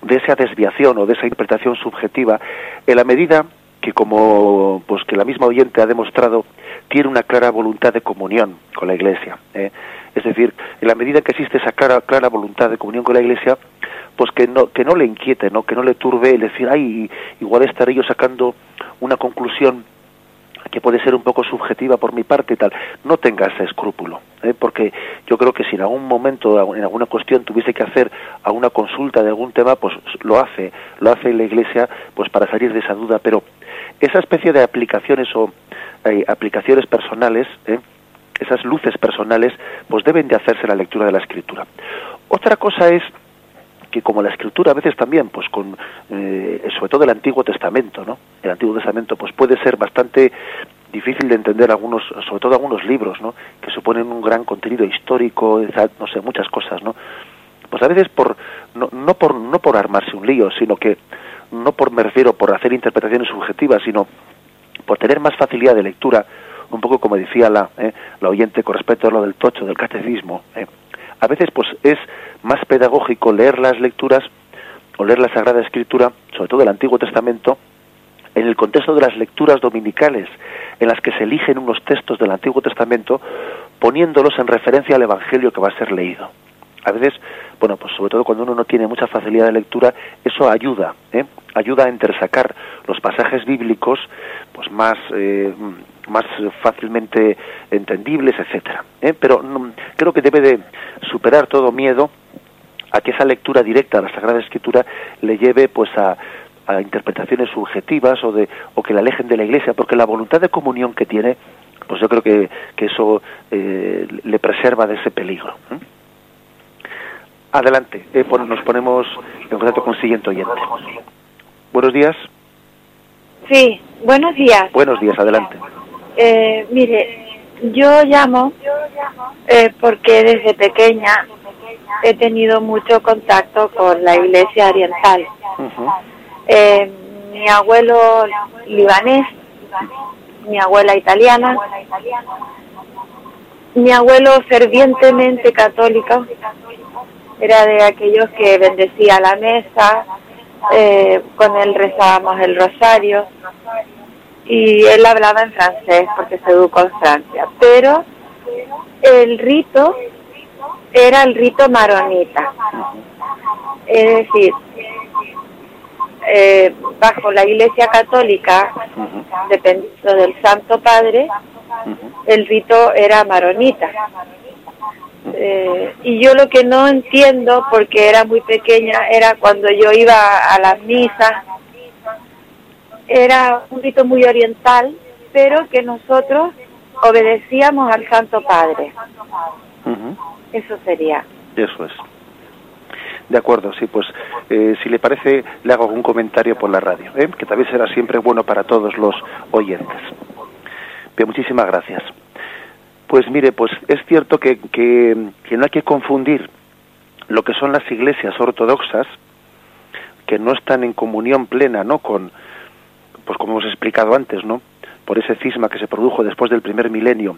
A: de esa desviación o de esa interpretación subjetiva en la medida que como pues que la misma oyente ha demostrado tiene una clara voluntad de comunión con la Iglesia ¿eh? es decir en la medida que existe esa clara clara voluntad de comunión con la Iglesia pues que no que no le inquiete no que no le turbe el decir ay igual estaré yo sacando una conclusión que puede ser un poco subjetiva por mi parte y tal, no tenga ese escrúpulo, ¿eh? porque yo creo que si en algún momento, en alguna cuestión tuviese que hacer alguna consulta de algún tema, pues lo hace, lo hace la Iglesia, pues para salir de esa duda, pero esa especie de aplicaciones o eh, aplicaciones personales, ¿eh? esas luces personales, pues deben de hacerse la lectura de la Escritura. Otra cosa es que como la escritura a veces también pues con eh, sobre todo el Antiguo Testamento no el Antiguo Testamento pues puede ser bastante difícil de entender algunos sobre todo algunos libros no que suponen un gran contenido histórico no sé muchas cosas no pues a veces por no, no por no por armarse un lío sino que no por me refiero por hacer interpretaciones subjetivas sino por tener más facilidad de lectura un poco como decía la eh, la oyente con respecto a lo del tocho del catecismo eh, a veces pues es más pedagógico leer las lecturas o leer la Sagrada Escritura, sobre todo el Antiguo Testamento, en el contexto de las lecturas dominicales, en las que se eligen unos textos del Antiguo Testamento, poniéndolos en referencia al Evangelio que va a ser leído. A veces, bueno, pues sobre todo cuando uno no tiene mucha facilidad de lectura, eso ayuda, ¿eh? ayuda a entresacar los pasajes bíblicos, pues más eh, más fácilmente entendibles, etcétera. ¿eh? Pero no, creo que debe de superar todo miedo a que esa lectura directa a la Sagrada Escritura le lleve pues a, a interpretaciones subjetivas o de o que la alejen de la Iglesia, porque la voluntad de comunión que tiene, pues yo creo que, que eso eh, le preserva de ese peligro. ¿eh? Adelante, eh, nos ponemos en contacto con el siguiente oyente. Buenos días.
C: Sí, buenos días.
A: Buenos días, adelante.
C: Eh, mire, yo llamo porque desde pequeña he tenido mucho contacto con la iglesia oriental.
A: Uh -huh.
C: eh, mi abuelo libanés, mi abuela italiana, mi abuelo fervientemente católico, era de aquellos que bendecía la mesa, eh, con él rezábamos el rosario y él hablaba en francés porque se educó en Francia, pero el rito era el rito maronita, es decir, eh, bajo la Iglesia Católica,
A: Uh
C: dependiendo del Santo Padre, el rito era maronita. Eh, y yo lo que no entiendo, porque era muy pequeña, era cuando yo iba a las misas, era un rito muy oriental, pero que nosotros obedecíamos al Santo Padre.
A: Uh -huh.
C: Eso sería.
A: Eso es. De acuerdo, sí, pues eh, si le parece, le hago algún comentario por la radio, ¿eh? que también será siempre bueno para todos los oyentes. Bien, muchísimas gracias. Pues mire, pues es cierto que, que, que no hay que confundir lo que son las iglesias ortodoxas, que no están en comunión plena, ¿no? Con, pues como hemos explicado antes, ¿no? Por ese cisma que se produjo después del primer milenio,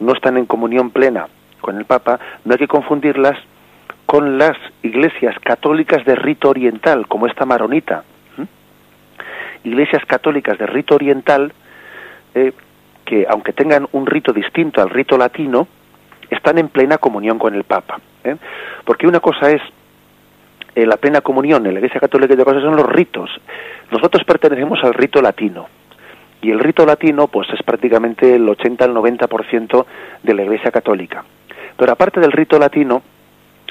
A: no están en comunión plena con el Papa, no hay que confundirlas con las iglesias católicas de rito oriental, como esta maronita. Iglesias católicas de rito oriental eh, que, aunque tengan un rito distinto al rito latino, están en plena comunión con el Papa. ¿eh? Porque una cosa es eh, la plena comunión en la Iglesia Católica y otra cosa son los ritos. Nosotros pertenecemos al rito latino. Y el rito latino, pues es prácticamente el 80 al 90% de la Iglesia Católica. Pero aparte del rito latino,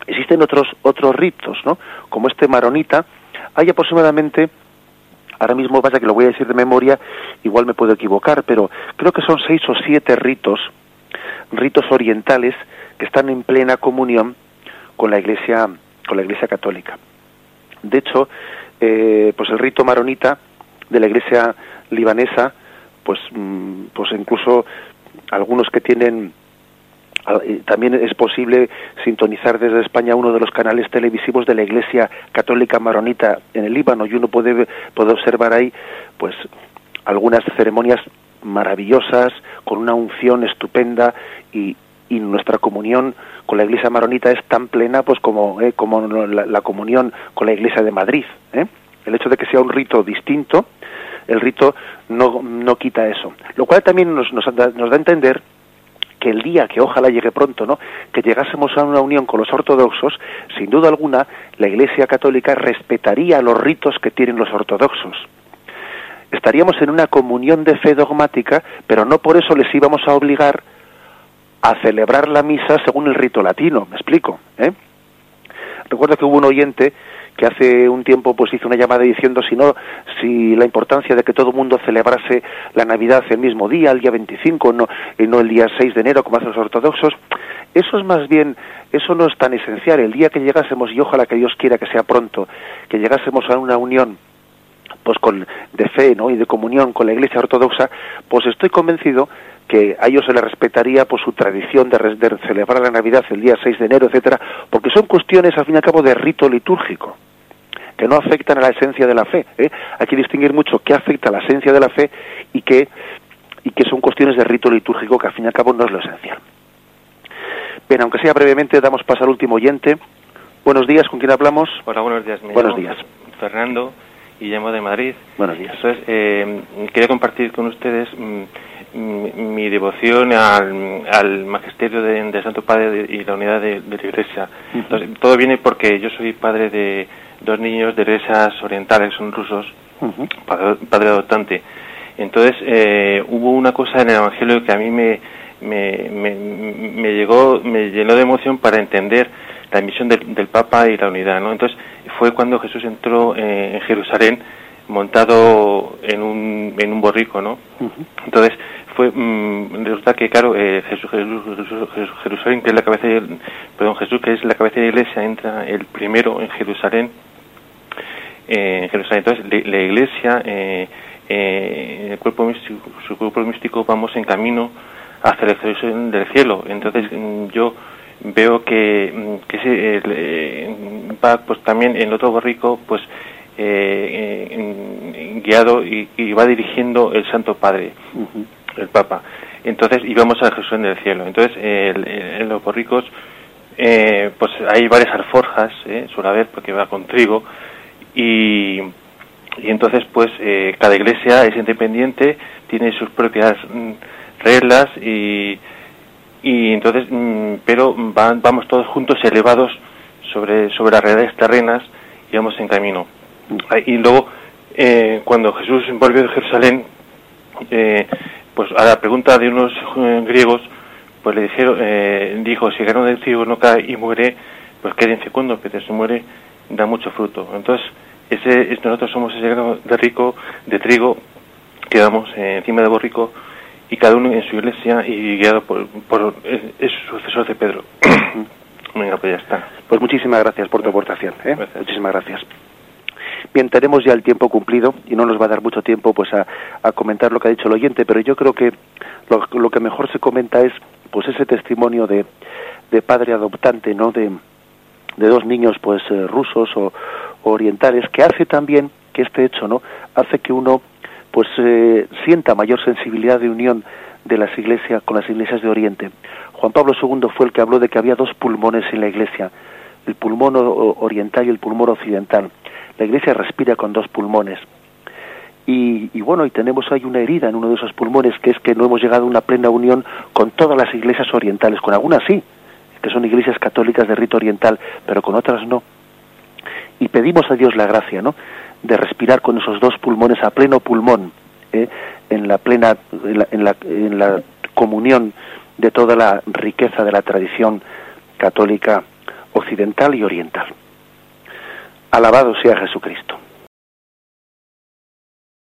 A: existen otros otros ritos, ¿no? Como este maronita, hay aproximadamente ahora mismo pasa que lo voy a decir de memoria, igual me puedo equivocar, pero creo que son seis o siete ritos, ritos orientales que están en plena comunión con la Iglesia con la Iglesia Católica. De hecho, eh, pues el rito maronita de la Iglesia libanesa, pues, mm, pues incluso algunos que tienen también es posible sintonizar desde España uno de los canales televisivos de la Iglesia Católica Maronita en el Líbano y uno puede, puede observar ahí pues algunas ceremonias maravillosas con una unción estupenda y, y nuestra comunión con la Iglesia maronita es tan plena pues como, eh, como la, comunión con la Iglesia de Madrid. ¿eh? El hecho de que sea un rito distinto, el rito no, no quita eso. Lo cual también nos, nos, da, nos da a entender que el día que ojalá llegue pronto, ¿no? que llegásemos a una unión con los ortodoxos, sin duda alguna la Iglesia Católica respetaría los ritos que tienen los ortodoxos. Estaríamos en una comunión de fe dogmática, pero no por eso les íbamos a obligar a celebrar la misa según el rito latino, me explico, ¿eh? Recuerdo que hubo un oyente que hace un tiempo pues hizo una llamada diciendo si no si la importancia de que todo el mundo celebrase la Navidad el mismo día, el día 25, no no el día 6 de enero como hacen los ortodoxos, eso es más bien eso no es tan esencial, el día que llegásemos y ojalá que Dios quiera que sea pronto, que llegásemos a una unión pues con de fe, ¿no? y de comunión con la Iglesia ortodoxa, pues estoy convencido que a ellos se les respetaría por su tradición de, celebrar la Navidad el día 6 de enero, etcétera, porque son cuestiones al fin y al cabo de rito litúrgico que no afectan a la esencia de la fe. ¿eh? Hay que distinguir mucho qué afecta a la esencia de la fe y qué y que son cuestiones de rito litúrgico que al fin y al cabo no es lo esencial. Bien, aunque sea brevemente, damos paso al último oyente. Buenos días, ¿con quién hablamos?
D: Hola, buenos días.
A: buenos días.
D: Fernando y llamo de Madrid.
A: Buenos días.
D: Entonces, eh, quería compartir con ustedes mm, mi, devoción al, magisterio de, Santo Padre y la unidad de, la Iglesia. todo viene porque yo soy padre de dos niños de iglesias orientales, son rusos, padre, adoptante. Entonces eh, hubo una cosa en el Evangelio que a mí me, me, me, llegó, me llenó de emoción para entender la misión del, Papa y la unidad. ¿no? Entonces fue cuando Jesús entró eh, en Jerusalén montado en un, en un borrico, ¿no? Entonces, fue, mm, resulta que, claro, eh, Jesús, Jerusalén, que es la cabeza de, perdón, Jesús, que es la cabeza de la iglesia, entra el primero en Jerusalén, en Jerusalén. Entonces, la, iglesia, eh, eh, el cuerpo místico, su cuerpo místico, vamos en camino hacia la Jerusalén del cielo. Entonces, mm, yo veo que, mm, que se, eh, va, pues también en el otro borrico, pues, eh, guiado y, va dirigiendo el Santo Padre, el Papa. Entonces íbamos a Jesús en el cielo. Entonces en los borricos eh, pues hay varias alforjas, eh, suele haber porque va con trigo y, y entonces pues eh, cada iglesia es independiente, tiene sus propias mm, reglas y, y entonces mm, pero van, vamos todos juntos elevados sobre sobre las realidades terrenas y vamos en camino. Y luego, eh, cuando Jesús volvió de Jerusalén, eh, pues a la pregunta de unos eh, griegos, pues le dijeron, eh, dijo, si ganó del trigo no cae y muere, pues quede fecundo, pero si muere da mucho fruto. Entonces, ese, nosotros somos ese grano de rico, de trigo, que damos encima de borrico, y cada uno en su iglesia y guiado por, por es sucesor de Pedro. *coughs* Venga, pues ya está.
A: Pues muchísimas gracias por tu aportación. Muchísimas gracias. Bien, tenemos ya el tiempo cumplido y no nos va a dar mucho tiempo pues a, comentar lo que ha dicho el oyente, pero yo creo que lo, que mejor se comenta es pues ese testimonio de, de padre adoptante, ¿no? De, de dos niños pues eh, rusos o, orientales que hace también que este hecho, ¿no? Hace que uno pues eh, sienta mayor sensibilidad de unión de las iglesias con las iglesias de Oriente. Juan Pablo II fue el que habló de que había dos pulmones en la iglesia, el pulmón oriental y el pulmón occidental. La Iglesia respira con dos pulmones. Y, bueno, y tenemos ahí una herida en uno de esos pulmones, que es que no hemos llegado a una plena unión con todas las iglesias orientales, con algunas sí, que son iglesias católicas de rito oriental, pero con otras no. Y pedimos a Dios la gracia, ¿no? De respirar con esos dos pulmones a pleno pulmón, ¿eh? en la plena, en la, en la comunión de toda la riqueza de la tradición católica occidental y oriental. Alabado sea Jesucristo.